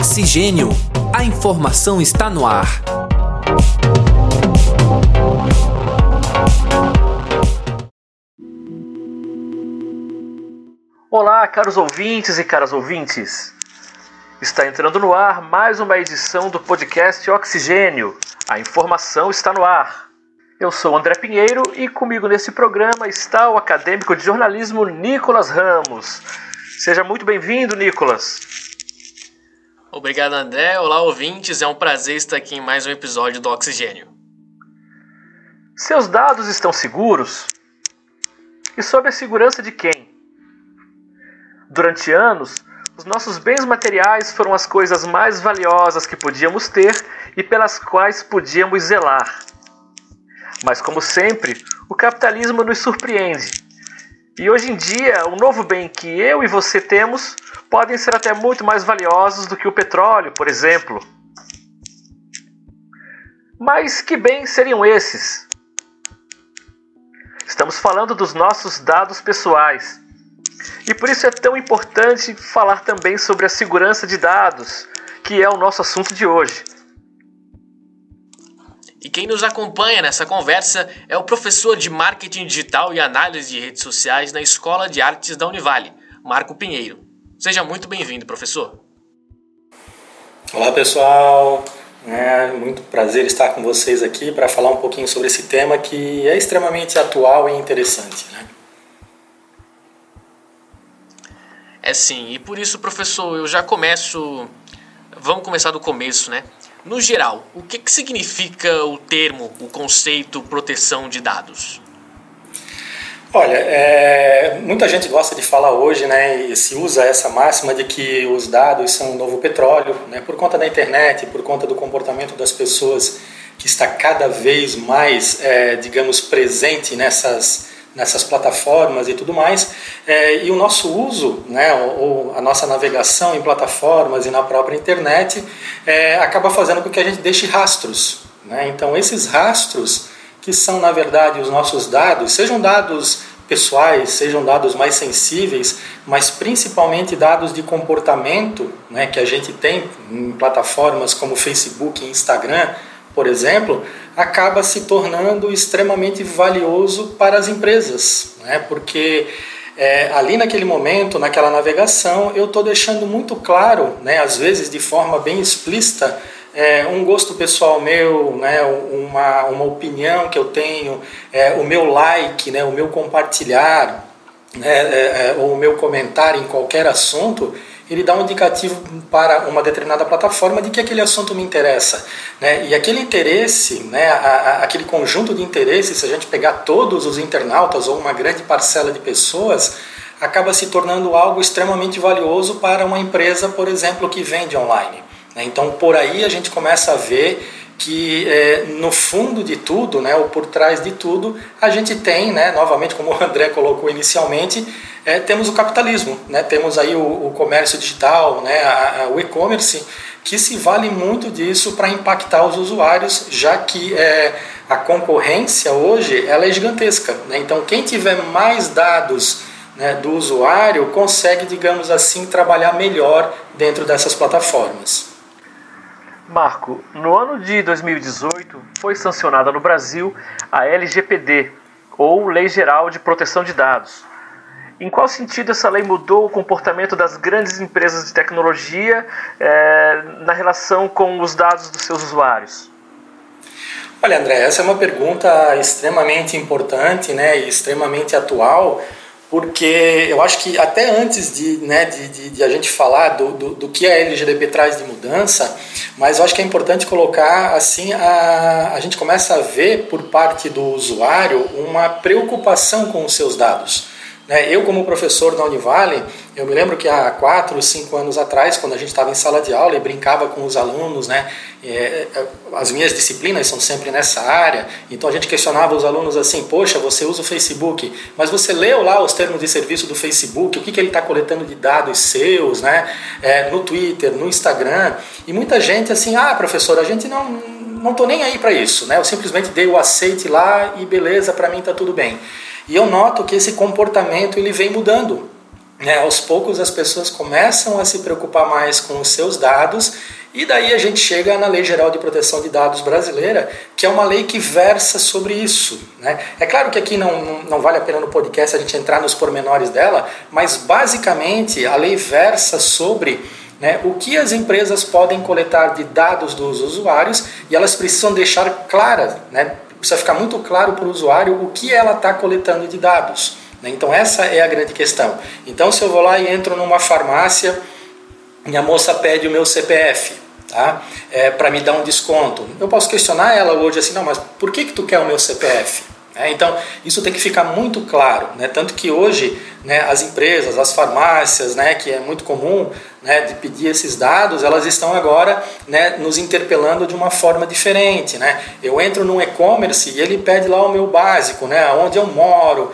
Oxigênio. A informação está no ar. Olá, caros ouvintes e caras ouvintes. Está entrando no ar mais uma edição do podcast Oxigênio. A informação está no ar. Eu sou André Pinheiro e comigo nesse programa está o acadêmico de jornalismo Nicolas Ramos. Seja muito bem-vindo, Nicolas. Obrigado, André. Olá, ouvintes. É um prazer estar aqui em mais um episódio do Oxigênio. Seus dados estão seguros? E sob a segurança de quem? Durante anos, os nossos bens materiais foram as coisas mais valiosas que podíamos ter e pelas quais podíamos zelar. Mas, como sempre, o capitalismo nos surpreende. E hoje em dia, o novo bem que eu e você temos podem ser até muito mais valiosos do que o petróleo, por exemplo. Mas que bens seriam esses? Estamos falando dos nossos dados pessoais. E por isso é tão importante falar também sobre a segurança de dados, que é o nosso assunto de hoje. E quem nos acompanha nessa conversa é o professor de Marketing Digital e Análise de Redes Sociais na Escola de Artes da Univale, Marco Pinheiro. Seja muito bem-vindo, professor. Olá, pessoal. É muito prazer estar com vocês aqui para falar um pouquinho sobre esse tema que é extremamente atual e interessante. Né? É sim, e por isso, professor, eu já começo. Vamos começar do começo, né? No geral, o que, que significa o termo, o conceito proteção de dados? Olha, é, muita gente gosta de falar hoje, né, e se usa essa máxima de que os dados são o novo petróleo, né, por conta da internet, por conta do comportamento das pessoas que está cada vez mais, é, digamos, presente nessas nessas plataformas e tudo mais, é, e o nosso uso, né, ou, a nossa navegação em plataformas e na própria internet, é, acaba fazendo com que a gente deixe rastros. Né? Então, esses rastros, que são na verdade os nossos dados, sejam dados pessoais, sejam dados mais sensíveis, mas principalmente dados de comportamento né, que a gente tem em plataformas como Facebook e Instagram, por exemplo, acaba se tornando extremamente valioso para as empresas, né? porque é, ali naquele momento, naquela navegação, eu estou deixando muito claro, né, às vezes de forma bem explícita, é, um gosto pessoal meu, né, uma, uma opinião que eu tenho, é, o meu like, né, o meu compartilhar, né, é, é ou o meu comentário em qualquer assunto, ele dá um indicativo para uma determinada plataforma de que aquele assunto me interessa. Né? E aquele interesse, né, a, a, aquele conjunto de interesses, se a gente pegar todos os internautas ou uma grande parcela de pessoas, acaba se tornando algo extremamente valioso para uma empresa, por exemplo, que vende online. Né? Então, por aí a gente começa a ver que é, no fundo de tudo, né, ou por trás de tudo, a gente tem, né, novamente como o André colocou inicialmente, é, temos o capitalismo, né, temos aí o, o comércio digital, né, a, a, o e-commerce, que se vale muito disso para impactar os usuários, já que é, a concorrência hoje ela é gigantesca. Né, então quem tiver mais dados né, do usuário consegue, digamos assim, trabalhar melhor dentro dessas plataformas. Marco, no ano de 2018 foi sancionada no Brasil a LGPD, ou Lei Geral de Proteção de Dados. Em qual sentido essa lei mudou o comportamento das grandes empresas de tecnologia é, na relação com os dados dos seus usuários? Olha, André, essa é uma pergunta extremamente importante né, e extremamente atual, porque eu acho que até antes de, né, de, de, de a gente falar do, do, do, que a LGDB traz de mudança, mas eu acho que é importante colocar assim, a, a gente começa a ver por parte do usuário uma preocupação com os seus dados. Né? Eu, como professor da Univale, eu me lembro que há quatro, cinco anos atrás, quando a gente estava em sala de aula e brincava com os alunos, né? É, é, as minhas disciplinas são sempre nessa área, então a gente questionava os alunos assim: Poxa, você usa o Facebook, mas você leu lá os termos de serviço do Facebook, o que, que ele está coletando de dados seus, né? É, no Twitter, no Instagram, e muita gente assim: Ah, professor, a gente não não tô nem aí para isso, né? Eu simplesmente dei o aceite lá e beleza, para mim tá tudo bem. E eu noto que esse comportamento ele vem mudando. né, aos poucos as pessoas começam a se preocupar mais com os seus dados e daí a gente chega na Lei Geral de Proteção de Dados brasileira, que é uma lei que versa sobre isso. Né? É claro que aqui não, não, vale a pena no podcast a gente entrar nos pormenores dela, mas basicamente a lei versa sobre né, o que as empresas podem coletar de dados dos usuários e elas precisam deixar clara, né, precisa ficar muito claro para o usuário o que ela está coletando de dados. Né? Então essa é a grande questão. Então se eu vou lá e entro numa farmácia e a moça pede o meu CPF, tá? É, para me dar um desconto, eu posso questionar ela hoje assim, não, mas por que que tu quer o meu CPF? É, então, isso tem que ficar muito claro. Né? Tanto que hoje né, as empresas, as farmácias, né, que é muito comum né, de pedir esses dados, elas estão agora né, nos interpelando de uma forma diferente. Né? Eu entro num e-commerce e ele pede lá o meu básico, onde eu moro,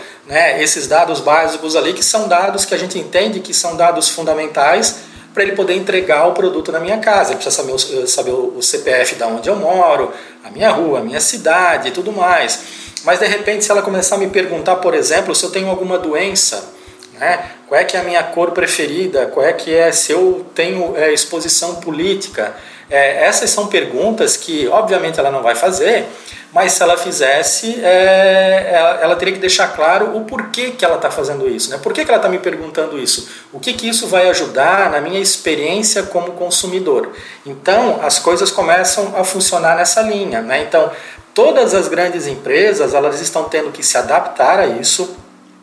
esses dados básicos ali, que são dados que a gente entende que são dados fundamentais para ele poder entregar o produto na minha casa. Ele precisa saber, saber o CPF da onde eu moro, a minha rua, a minha cidade e tudo mais. Mas de repente, se ela começar a me perguntar, por exemplo, se eu tenho alguma doença, né? qual é que é a minha cor preferida, qual é que é se eu tenho é, exposição política, é, essas são perguntas que, obviamente, ela não vai fazer, mas se ela fizesse, é, ela, ela, teria que deixar claro o porquê que ela está fazendo isso, né? Por que, que ela está me perguntando isso? O que, que isso vai ajudar na minha experiência como consumidor? Então, as coisas começam a funcionar nessa linha, né? Então, Todas as grandes empresas elas estão tendo que se adaptar a isso.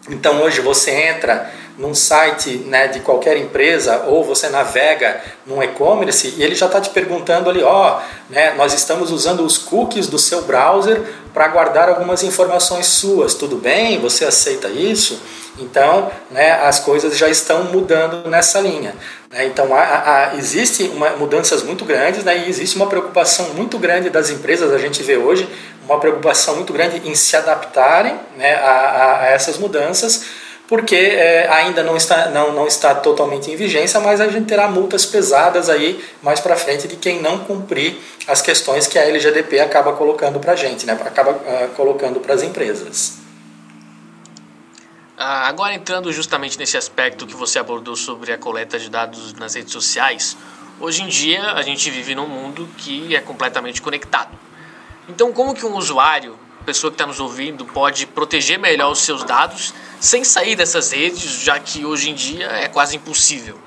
Então hoje você entra num site né, de qualquer empresa ou você navega num e-commerce e ele já está te perguntando ali, ó, né, nós estamos usando os cookies do seu browser para guardar algumas informações suas. Tudo bem? Você aceita isso? Então, né, as coisas já estão mudando nessa linha. Né? Então, há, há, existe uma, mudanças muito grandes né, e existe uma preocupação muito grande das empresas, a gente vê hoje, uma preocupação muito grande em se adaptarem né, a, a, essas mudanças, porque é, ainda não está, não, não está totalmente em vigência, mas a gente terá multas pesadas aí mais para frente de quem não cumprir as questões que a LGDP acaba colocando para a gente, né, acaba uh, colocando para as empresas. Ah, agora entrando justamente nesse aspecto que você abordou sobre a coleta de dados nas redes sociais, hoje em dia a gente vive num mundo que é completamente conectado. Então, como que um usuário, pessoa que está nos ouvindo, pode proteger melhor os seus dados sem sair dessas redes, já que hoje em dia é quase impossível?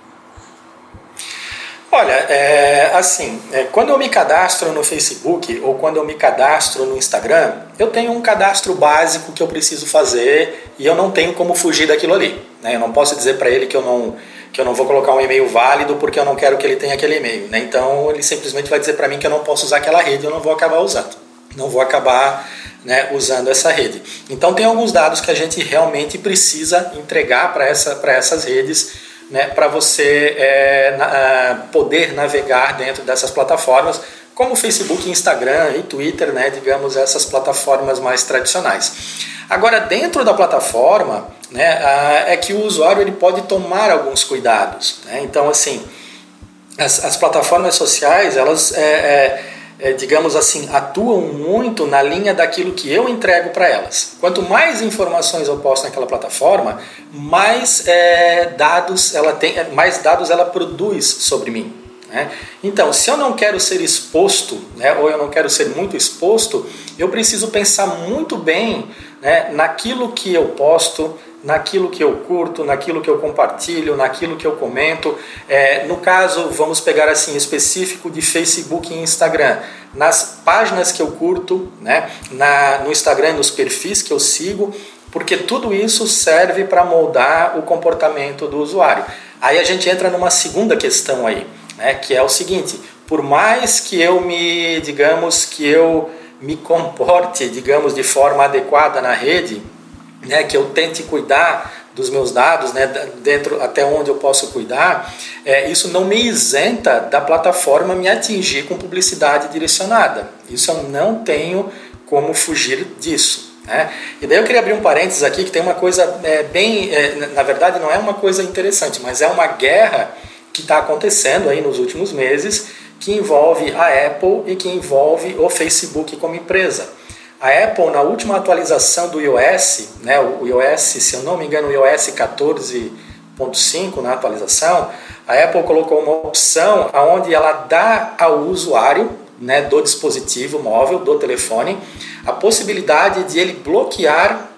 Olha, é, assim, é, quando eu me cadastro no Facebook ou quando eu me cadastro no Instagram, eu tenho um cadastro básico que eu preciso fazer e eu não tenho como fugir daquilo ali. Né? Eu não posso dizer para ele que eu não que eu não vou colocar um e-mail válido porque eu não quero que ele tenha aquele e-mail. Né? Então ele simplesmente vai dizer para mim que eu não posso usar aquela rede, eu não vou acabar usando, não vou acabar né, usando essa rede. Então tem alguns dados que a gente realmente precisa entregar para essa, essas redes né, para você é, na, poder navegar dentro dessas plataformas, como Facebook, Instagram e Twitter, né, digamos, essas plataformas mais tradicionais. Agora, dentro da plataforma, né, é que o usuário ele pode tomar alguns cuidados. Né? Então, assim, as, as plataformas sociais, elas... É, é, é, digamos assim, atuam muito na linha daquilo que eu entrego para elas. Quanto mais informações eu posto naquela plataforma, mais é, dados ela tem, mais dados ela produz sobre mim. Né? Então, se eu não quero ser exposto, né, ou eu não quero ser muito exposto, eu preciso pensar muito bem né, naquilo que eu posto, naquilo que eu curto, naquilo que eu compartilho, naquilo que eu comento. É, no caso, vamos pegar assim específico de Facebook e Instagram, nas páginas que eu curto, né, na, no Instagram, nos perfis que eu sigo, porque tudo isso serve para moldar o comportamento do usuário. Aí a gente entra numa segunda questão aí, né, que é o seguinte: por mais que eu me, digamos, que eu me comporte, digamos, de forma adequada na rede, né, que eu tente cuidar dos meus dados, né, dentro até onde eu posso cuidar, é, isso não me isenta da plataforma me atingir com publicidade direcionada. Isso eu não tenho como fugir disso. Né? E daí eu queria abrir um parênteses aqui que tem uma coisa é, bem, é, na verdade não é uma coisa interessante, mas é uma guerra que está acontecendo aí nos últimos meses que envolve a Apple e que envolve o Facebook como empresa. A Apple, na última atualização do iOS, né, o iOS, se eu não me engano, o iOS 14.1, 1.5 na atualização, a Apple colocou uma opção onde ela dá ao usuário né, do dispositivo móvel, do telefone, a possibilidade de ele bloquear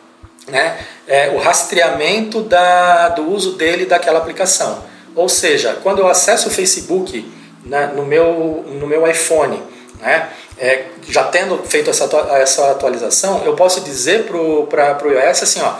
né, é, o rastreamento da, do uso dele daquela aplicação. Ou seja, quando eu acesso o Facebook né, no, meu, no meu iPhone, né, é, já tendo feito essa, essa atualização, eu posso dizer para o iOS assim, ó,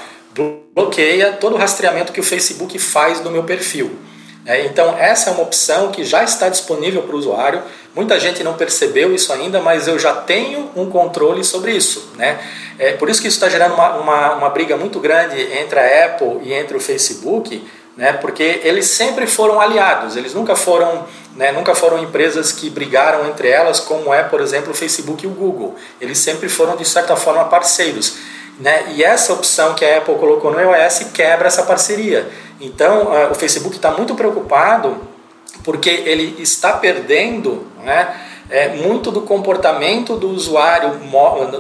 bloqueia todo o rastreamento que o Facebook faz do meu perfil. É, então, essa é uma opção que já está disponível para o usuário. Muita gente não percebeu isso ainda, mas eu já tenho um controle sobre isso. Né? É, por isso que isso está gerando uma, uma, uma briga muito grande entre a Apple e entre o Facebook, né? porque eles sempre foram aliados, eles nunca foram, né, nunca foram empresas que brigaram entre elas, como é, por exemplo, o Facebook e o Google. Eles sempre foram, de certa forma, parceiros. Né? E essa opção que a Apple colocou no iOS quebra essa parceria. Então, o Facebook está muito preocupado porque ele está perdendo né, é, muito do comportamento do usuário,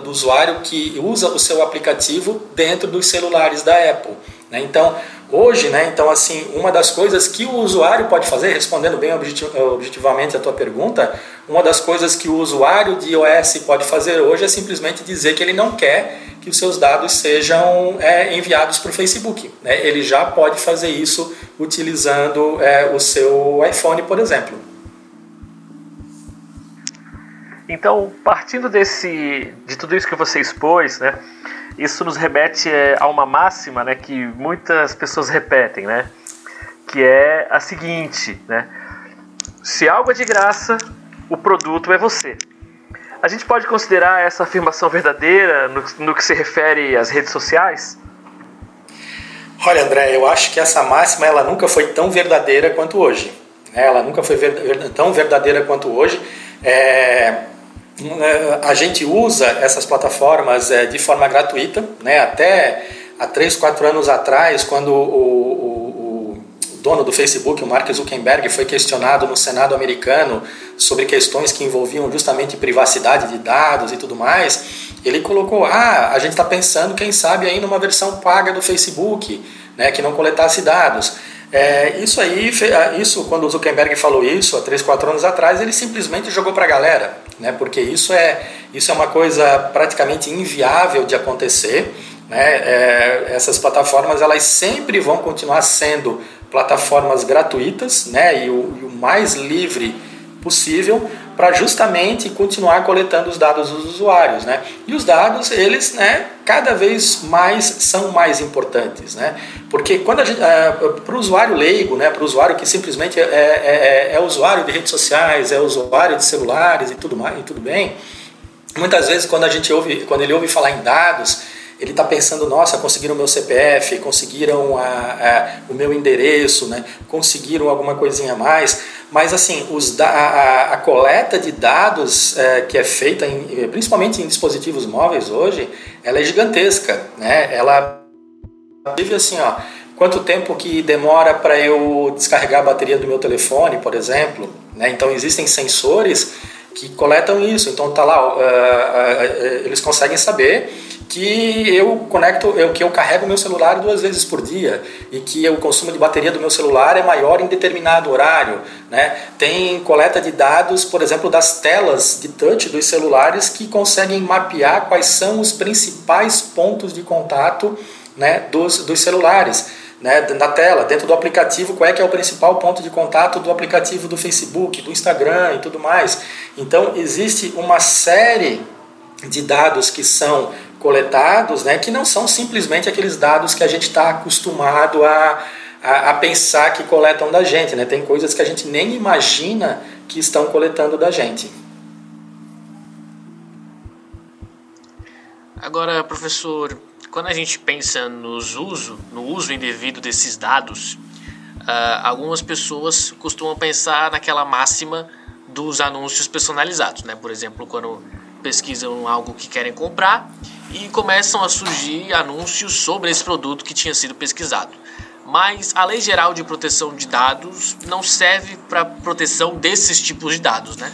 do usuário que usa o seu aplicativo dentro dos celulares da Apple. Né? Então, hoje, né, então, assim, uma das coisas que o usuário pode fazer, respondendo bem objetivamente a tua pergunta, uma das coisas que o usuário de iOS pode fazer hoje é simplesmente dizer que ele não quer que os seus dados sejam é, enviados para o Facebook. Né? Ele já pode fazer isso utilizando é, o seu iPhone, por exemplo. Então, partindo desse, de tudo isso que você expôs, né, isso nos remete é, a uma máxima né, que muitas pessoas repetem, né, que é a seguinte, né, se algo é de graça, o produto é você. A gente pode considerar essa afirmação verdadeira no, no que se refere às redes sociais? Olha, André, eu acho que essa máxima ela nunca foi tão verdadeira quanto hoje. Né? Ela nunca foi ver, tão verdadeira quanto hoje. É, a gente usa essas plataformas é, de forma gratuita, né? até há 3, 4 anos atrás, quando o, dono do Facebook, o Mark Zuckerberg, foi questionado no Senado americano sobre questões que envolviam justamente privacidade de dados e tudo mais, ele colocou: ah, a gente está pensando, quem sabe, aí numa versão paga do Facebook, né, que não coletasse dados. É, isso aí, ah, isso quando o Zuckerberg falou isso há 3, 4 anos atrás, ele simplesmente jogou para a galera, né, porque isso é, isso é uma coisa praticamente inviável de acontecer. Né, é, essas plataformas elas sempre vão continuar sendo plataformas gratuitas né, e, o, e o mais livre possível para justamente continuar coletando os dados dos usuários, né? E os dados, eles, né, cada vez mais são mais importantes, né? Porque quando é, para o usuário leigo, né, para o usuário que simplesmente é, é, é, é, usuário de redes sociais, é usuário de celulares e tudo mais, e tudo bem, muitas vezes quando a gente ouve, quando ele ouve falar em dados, ele está pensando, nossa, conseguiram o meu CPF, conseguiram a, a, o meu endereço, né? conseguiram alguma coisinha a mais, mas assim, os, a, a coleta de dados é, que é feita, em, principalmente em dispositivos móveis hoje, ela é gigantesca, né? ela vive assim, ó, quanto tempo que demora para eu descarregar a bateria do meu telefone, por exemplo, né? então existem sensores que coletam isso, então tá lá, uh, uh, uh, eles conseguem saber que eu conecto, eu, que eu carrego meu celular duas vezes por dia e que o consumo de bateria do meu celular é maior em determinado horário. Né? Tem coleta de dados, por exemplo, das telas de touch dos celulares que conseguem mapear quais são os principais pontos de contato né, dos, dos celulares. Né, na tela, dentro do aplicativo, qual é que é o principal ponto de contato do aplicativo do Facebook, do Instagram e tudo mais. Então, existe uma série de dados que são coletados, né, que não são simplesmente aqueles dados que a gente está acostumado a, a, a, pensar que coletam da gente. Né? Tem coisas que a gente nem imagina que estão coletando da gente. Agora, professor, quando a gente pensa nos uso, no uso indevido desses dados, uh, algumas pessoas costumam pensar naquela máxima dos anúncios personalizados, né? Por exemplo, quando pesquisam algo que querem comprar e começam a surgir anúncios sobre esse produto que tinha sido pesquisado. Mas a Lei Geral de Proteção de Dados não serve para proteção desses tipos de dados, né?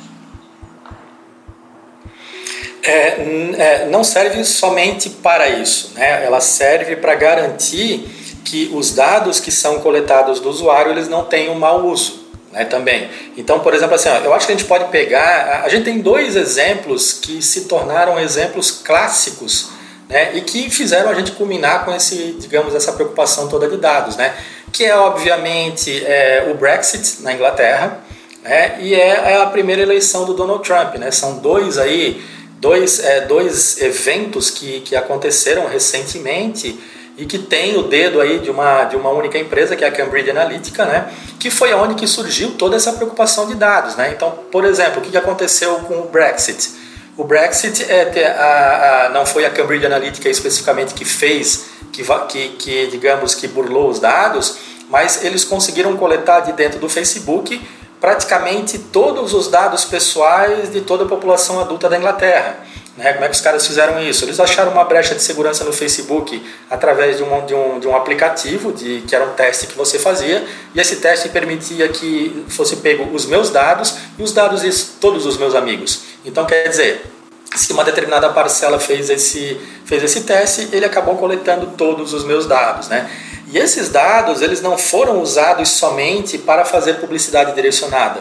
É, é, não serve somente para isso, né? Ela serve para garantir que os dados que são coletados do usuário eles não um mau uso. Né, também. Então, por exemplo, assim, ó, eu acho que a gente pode pegar. A gente tem dois exemplos que se tornaram exemplos clássicos né, e que fizeram a gente culminar com esse, digamos, essa preocupação toda de dados, né, que é obviamente é, o Brexit na Inglaterra né, e é, é, a primeira eleição do Donald Trump, né, são dois aí dois, é, dois eventos que, que aconteceram recentemente e que tem o dedo aí de uma, de uma única empresa, que é a Cambridge Analytica, né, que foi onde que surgiu toda essa preocupação de dados. Né? Então, por exemplo, o que aconteceu com o Brexit? O Brexit é, a, a, não foi a Cambridge Analytica especificamente que fez, que, que, que digamos que burlou os dados, mas eles conseguiram coletar de dentro do Facebook praticamente todos os dados pessoais de toda a população adulta da Inglaterra. Né? Como é que os caras fizeram isso? Eles acharam uma brecha de segurança no Facebook através de um, de um, de um aplicativo, de, que era um teste que você fazia, e esse teste permitia que fosse pego os meus dados e os dados de todos os meus amigos. Então, quer dizer, se uma determinada parcela fez esse, fez esse teste, ele acabou coletando todos os meus dados. Né? E esses dados eles não foram usados somente para fazer publicidade direcionada.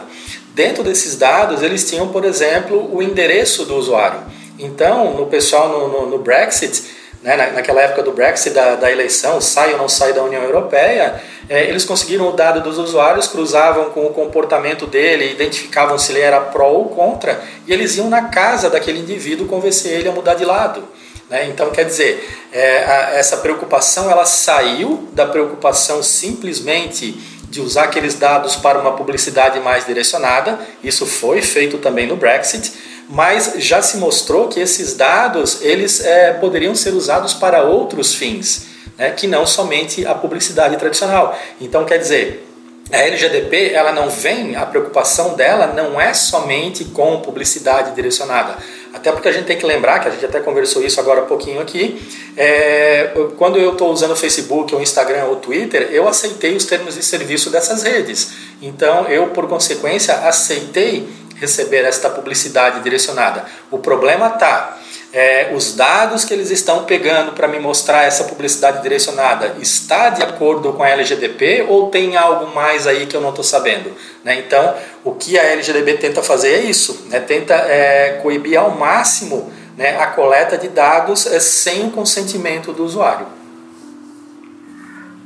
Dentro desses dados, eles tinham, por exemplo, o endereço do usuário. Então, no pessoal no, no, no Brexit, né, na, naquela época do Brexit, da, da, eleição, sai ou não sai da União Europeia, é, eles conseguiram o dado dos usuários, cruzavam com o comportamento dele, identificavam se ele era pró ou contra, e eles iam na casa daquele indivíduo convencer ele a mudar de lado. Né? Então, quer dizer, é, a, essa preocupação ela saiu da preocupação simplesmente de usar aqueles dados para uma publicidade mais direcionada, isso foi feito também no Brexit, mas já se mostrou que esses dados eles é, poderiam ser usados para outros fins, né, que não somente a publicidade tradicional. Então, quer dizer, a LGDP ela não vem, a preocupação dela não é somente com publicidade direcionada. Até porque a gente tem que lembrar, que a gente até conversou isso agora há pouquinho aqui, é, quando eu estou usando o Facebook, ou Instagram ou Twitter, eu aceitei os termos de serviço dessas redes. Então eu, por consequência, aceitei receber esta publicidade direcionada. O problema está. É, os dados que eles estão pegando para me mostrar essa publicidade direcionada está de acordo com a LGDP ou tem algo mais aí que eu não estou sabendo? Né? Então, o que a LGDB tenta fazer é isso, né? tenta é, coibir ao máximo né, a coleta de dados é, sem o consentimento do usuário.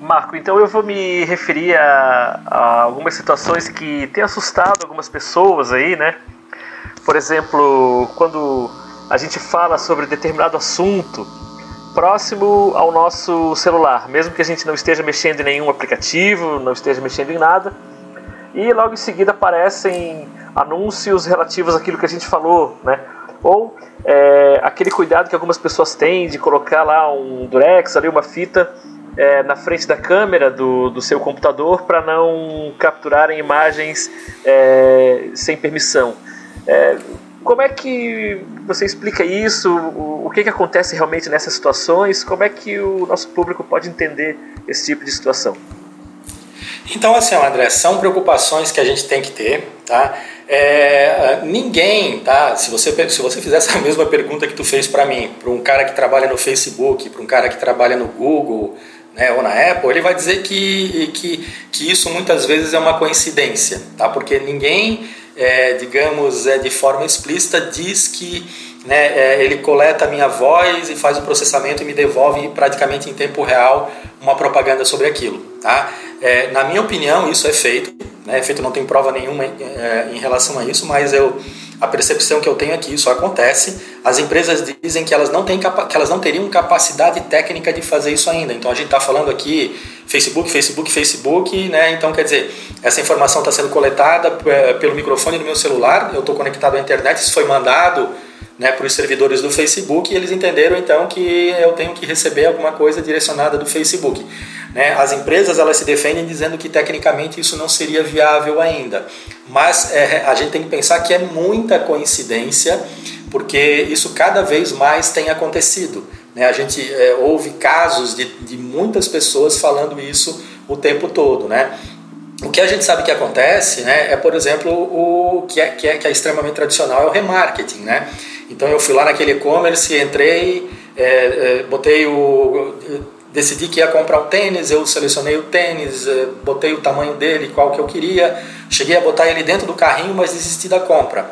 Marco, então eu vou me referir a, a, algumas situações que têm assustado algumas pessoas aí, né? Por exemplo, quando a gente fala sobre determinado assunto próximo ao nosso celular, mesmo que a gente não esteja mexendo em nenhum aplicativo, não esteja mexendo em nada, e logo em seguida aparecem anúncios relativos àquilo que a gente falou, né? Ou é, aquele cuidado que algumas pessoas têm de colocar lá um durex, ali uma fita é, na frente da câmera do, do seu computador para não capturarem imagens é, sem permissão. É, como é que você explica isso? O, o que, que acontece realmente nessas situações? Como é que o nosso público pode entender esse tipo de situação? Então, assim, André, são preocupações que a gente tem que ter, tá? É, ninguém, tá? Se você, se você fizer essa mesma pergunta que tu fez para mim, para um cara que trabalha no Facebook, para um cara que trabalha no Google, né, ou na Apple, ele vai dizer que, que, que isso muitas vezes é uma coincidência, tá? porque ninguém, é, digamos, é, de forma explícita diz que né, é, ele coleta a minha voz e faz o processamento e me devolve praticamente em tempo real uma propaganda sobre aquilo. Tá? É, na minha opinião, isso é feito, né, é feito, não tem prova nenhuma é, em relação a isso, mas eu a percepção que eu tenho é que isso acontece. As empresas dizem que elas não, têm que elas não teriam capacidade técnica de fazer isso ainda. Então a gente está falando aqui Facebook, Facebook, Facebook, né? Então quer dizer, essa informação está sendo coletada é, pelo microfone do meu celular, eu estou conectado à internet, isso foi mandado né, para os servidores do Facebook e eles entenderam então que eu tenho que receber alguma coisa direcionada do Facebook. Né? As empresas elas se defendem dizendo que tecnicamente isso não seria viável ainda, mas é, a gente tem que pensar que é muita coincidência porque isso cada vez mais tem acontecido. Né? A gente é, ouve casos de, de muitas pessoas falando isso o tempo todo, né? O que a gente sabe que acontece né, é, por exemplo, o que é, que, é, que é extremamente tradicional é o remarketing. Né? Então eu fui lá naquele e-commerce, entrei, é, é, botei o. decidi que ia comprar um tênis, eu selecionei o tênis, eh, botei o tamanho dele, qual que eu queria, cheguei a botar ele dentro do carrinho, mas desisti da compra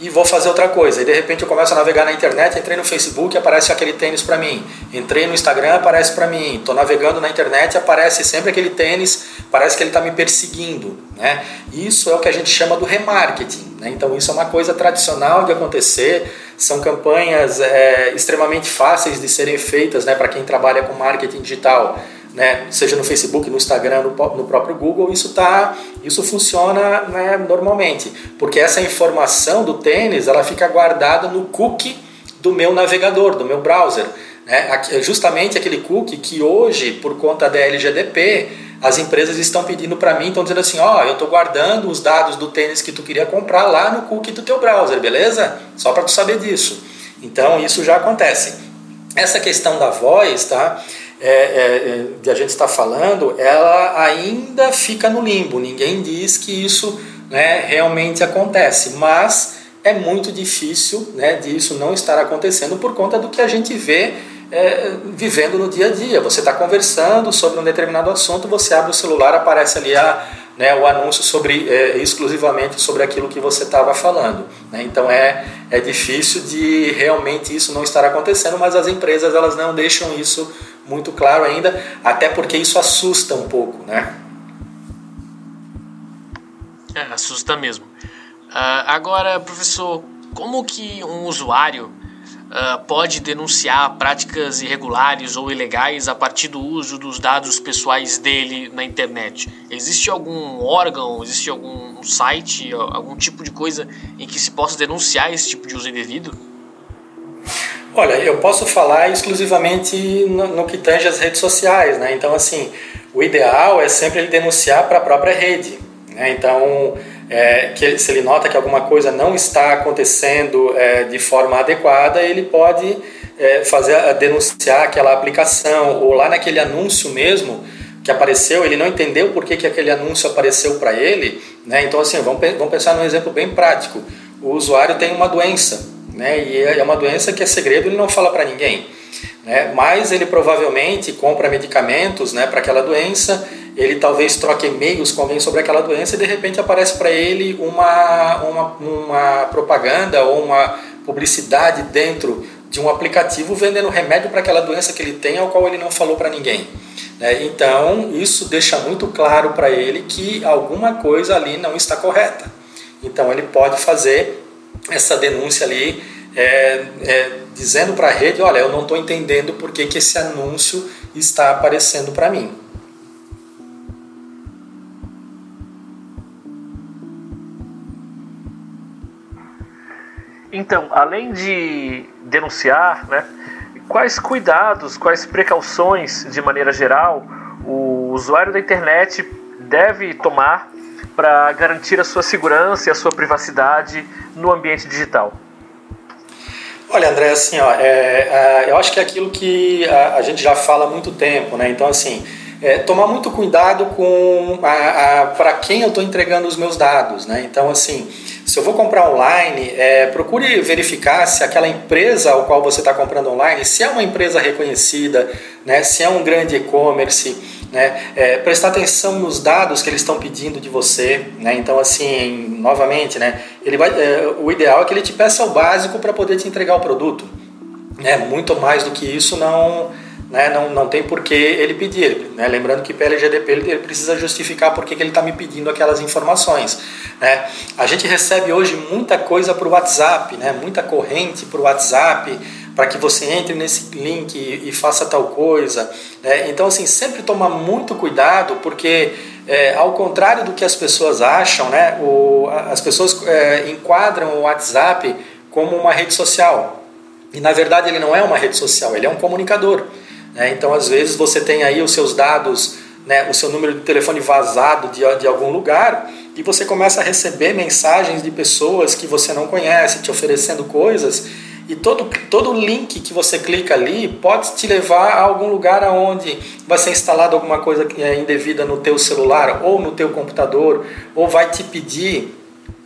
e vou fazer outra coisa. E de repente eu começo a navegar na internet, entrei no Facebook, aparece aquele tênis para mim. Entrei no Instagram, aparece para mim. Estou navegando na internet, aparece sempre aquele tênis, parece que ele está me perseguindo. Né? Isso é o que a gente chama do remarketing. Né? Então isso é uma coisa tradicional de acontecer. São campanhas é, extremamente fáceis de serem feitas né, para quem trabalha com marketing digital né, seja no Facebook, no Instagram, no, no próprio Google, isso tá, isso funciona né, normalmente, porque essa informação do tênis ela fica guardada no cookie do meu navegador, do meu browser, né, justamente aquele cookie que hoje, por conta da LGDP, as empresas estão pedindo para mim, estão dizendo assim, ó, oh, eu estou guardando os dados do tênis que tu queria comprar lá no cookie do teu browser, beleza? Só para tu saber disso. Então isso já acontece. Essa questão da voz, tá? é, é, de a gente estar falando, ela ainda fica no limbo. Ninguém diz que isso né, realmente acontece, mas é muito difícil né, disso não estar acontecendo por conta do que a gente vê é, vivendo no dia a dia. Você está conversando sobre um determinado assunto, você abre o celular, aparece ali a, né, o anúncio sobre é, exclusivamente sobre aquilo que você estava falando. Né? Então é, é difícil de realmente isso não estar acontecendo, mas as empresas elas não deixam isso muito claro ainda, até porque isso assusta um pouco, né? É, assusta mesmo. Uh, agora, professor, como que um usuário uh, pode denunciar práticas irregulares ou ilegais a partir do uso dos dados pessoais dele na internet? Existe algum órgão, existe algum site, algum tipo de coisa em que se possa denunciar esse tipo de uso indevido? Olha, eu posso falar exclusivamente no, no, que tange as redes sociais, né? Então, assim, o ideal é sempre ele denunciar para a própria rede, né? Então, é, que se ele nota que alguma coisa não está acontecendo é, de forma adequada, ele pode é, fazer denunciar aquela aplicação ou lá naquele anúncio mesmo que apareceu, ele não entendeu por que, que aquele anúncio apareceu para ele, né? Então, assim, vamos, vamos pensar num exemplo bem prático. O usuário tem uma doença, né? E é uma doença que é segredo, ele não fala para ninguém, né? Mas ele provavelmente compra medicamentos, né, para aquela doença. Ele talvez troque e-mails com alguém sobre aquela doença e de repente aparece para ele uma, uma, uma propaganda ou uma publicidade dentro de um aplicativo vendendo remédio para aquela doença que ele tem, ao qual ele não falou para ninguém. Né? Então, isso deixa muito claro para ele que alguma coisa ali não está correta. Então, ele pode fazer essa denúncia ali, é, é, dizendo para a rede: olha, eu não estou entendendo por que, que esse anúncio está aparecendo para mim. Então, além de denunciar, né, quais cuidados, quais precauções, de maneira geral, o usuário da internet deve tomar para garantir a sua segurança e a sua privacidade no ambiente digital? Olha, André, assim, ó, é, é, eu acho que é aquilo que a, a, gente já fala há muito tempo, né? Então, assim, é, tomar muito cuidado com para quem eu estou entregando os meus dados, né? Então, assim, se eu vou comprar online, é, procure verificar se aquela empresa ao qual você está comprando online, se é uma empresa reconhecida, né? Se é um grande e-commerce né? É, prestar atenção nos dados que eles estão pedindo de você, né? Então, assim, novamente, né? Ele vai, é, o ideal é que ele te peça o básico para poder te entregar o produto, né? Muito mais do que isso não, né? Não, não tem por que ele pedir, né? Lembrando que pelo LGDP ele, precisa justificar por que, ele está me pedindo aquelas informações, né? A gente recebe hoje muita coisa o WhatsApp, né? Muita corrente o WhatsApp para que você entre nesse link e, e faça tal coisa. Né? Então, assim, sempre tomar muito cuidado, porque é, ao contrário do que as pessoas acham, né, o, as pessoas é, enquadram o WhatsApp como uma rede social. E na verdade ele não é uma rede social, ele é um comunicador. Né? Então, às vezes, você tem aí os seus dados, né, o seu número de telefone vazado de, de algum lugar e você começa a receber mensagens de pessoas que você não conhece, te oferecendo coisas e todo, todo link que você clica ali pode te levar a algum lugar aonde vai ser instalado alguma coisa é indevida no teu celular ou no teu computador, ou vai te pedir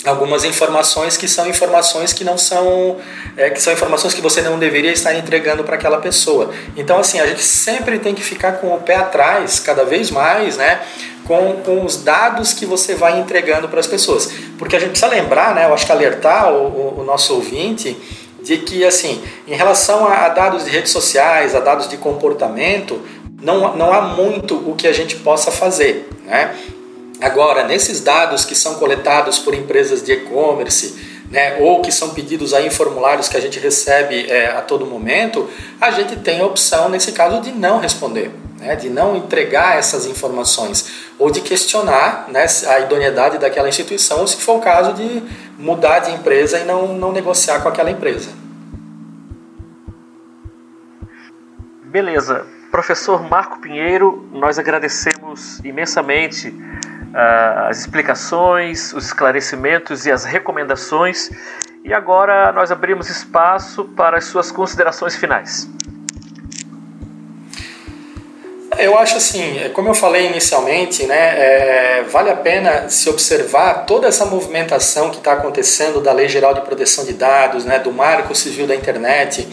algumas informações que são informações que não são é, que são informações que você não deveria estar entregando para aquela pessoa. Então assim a gente sempre tem que ficar com o pé atrás, cada vez mais, né? Com, com os dados que você vai entregando para as pessoas, porque a gente precisa lembrar, né? Eu acho que alertar o, o, o nosso ouvinte de que assim, em relação a, dados de redes sociais, a dados de comportamento, não, não há muito o que a gente possa fazer, né? Agora, nesses dados que são coletados por empresas de e-commerce, né, ou que são pedidos aí em formulários que a gente recebe é, a todo momento, a gente tem a opção, nesse caso, de não responder, né, de não entregar essas informações, ou de questionar né, a idoneidade daquela instituição, ou se for o caso de mudar de empresa e não, não negociar com aquela empresa. Beleza. Professor Marco Pinheiro, nós agradecemos imensamente as explicações, os esclarecimentos e as recomendações. E agora nós abrimos espaço para as suas considerações finais. Eu acho assim, é, como eu falei inicialmente, né, é, vale a pena se observar toda essa movimentação que está acontecendo da Lei Geral de Proteção de Dados, né, do Marco Civil da Internet,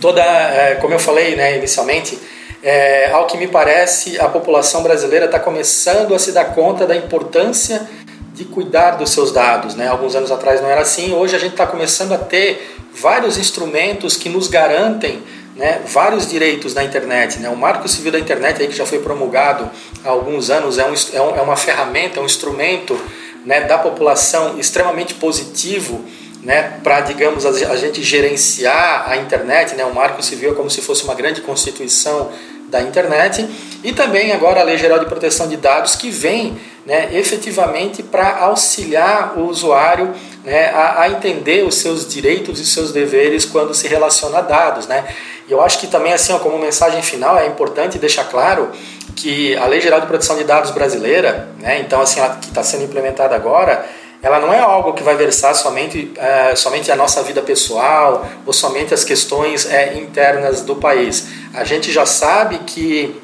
toda, é, como eu falei né, inicialmente, é, ao que me parece, a população brasileira está começando a se dar conta da importância de cuidar dos seus dados. Né? Alguns anos atrás não era assim, hoje a gente está começando a ter vários instrumentos que nos garantem né, vários direitos na internet. Né? O Marco Civil da Internet, aí, que já foi promulgado há alguns anos, é, um, é, é uma ferramenta, é um instrumento né, da população extremamente positivo né, para, digamos, a gente gerenciar a internet. Né? O Marco Civil é como se fosse uma grande constituição da internet e também agora a Lei Geral de Proteção de Dados que vem né, efetivamente para auxiliar o usuário né, a, a, entender os seus direitos e seus deveres quando se relaciona a dados. Né? E eu acho que também assim ó, como mensagem final é importante deixar claro que a Lei Geral de Proteção de Dados brasileira, né, então assim que está sendo implementada agora, ela não é algo que vai versar somente, é, somente a nossa vida pessoal ou somente as questões é, internas do país. A gente já sabe que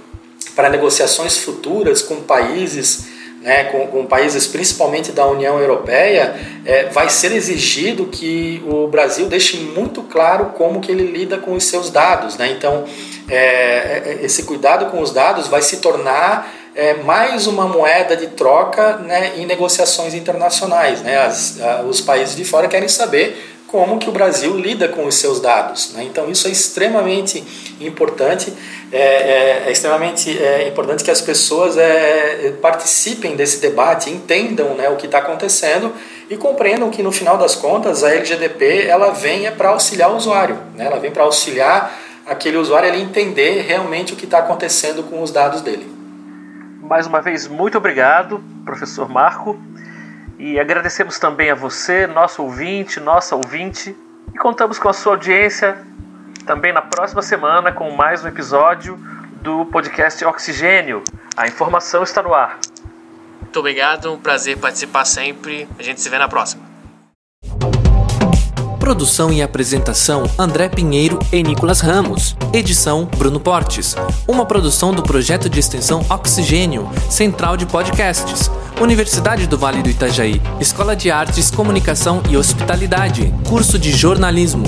para negociações futuras com países, né, com, com países principalmente da União Europeia, é, vai ser exigido que o Brasil deixe muito claro como que ele lida com os seus dados. Né? Então, é, é, esse cuidado com os dados vai se tornar é, mais uma moeda de troca né, em negociações internacionais. Né? As, a, os países de fora querem saber como que o Brasil lida com os seus dados. Né? Então isso é extremamente importante, é, é, é extremamente é, importante que as pessoas é, participem desse debate, entendam né, o que está acontecendo e compreendam que no final das contas a LGDP ela vem para auxiliar o usuário, né? ela vem para auxiliar aquele usuário a entender realmente o que está acontecendo com os dados dele. Mais uma vez, muito obrigado, professor Marco. E agradecemos também a você, nosso ouvinte, nossa ouvinte. E contamos com a sua audiência também na próxima semana com mais um episódio do podcast Oxigênio. A informação está no ar. Muito obrigado, um prazer participar sempre. A gente se vê na próxima. Produção e apresentação André Pinheiro e Nicolas Ramos. Edição Bruno Portes. Uma produção do projeto de extensão Oxigênio, Central de Podcasts. Universidade do Vale do Itajaí. Escola de Artes, Comunicação e Hospitalidade. Curso de Jornalismo.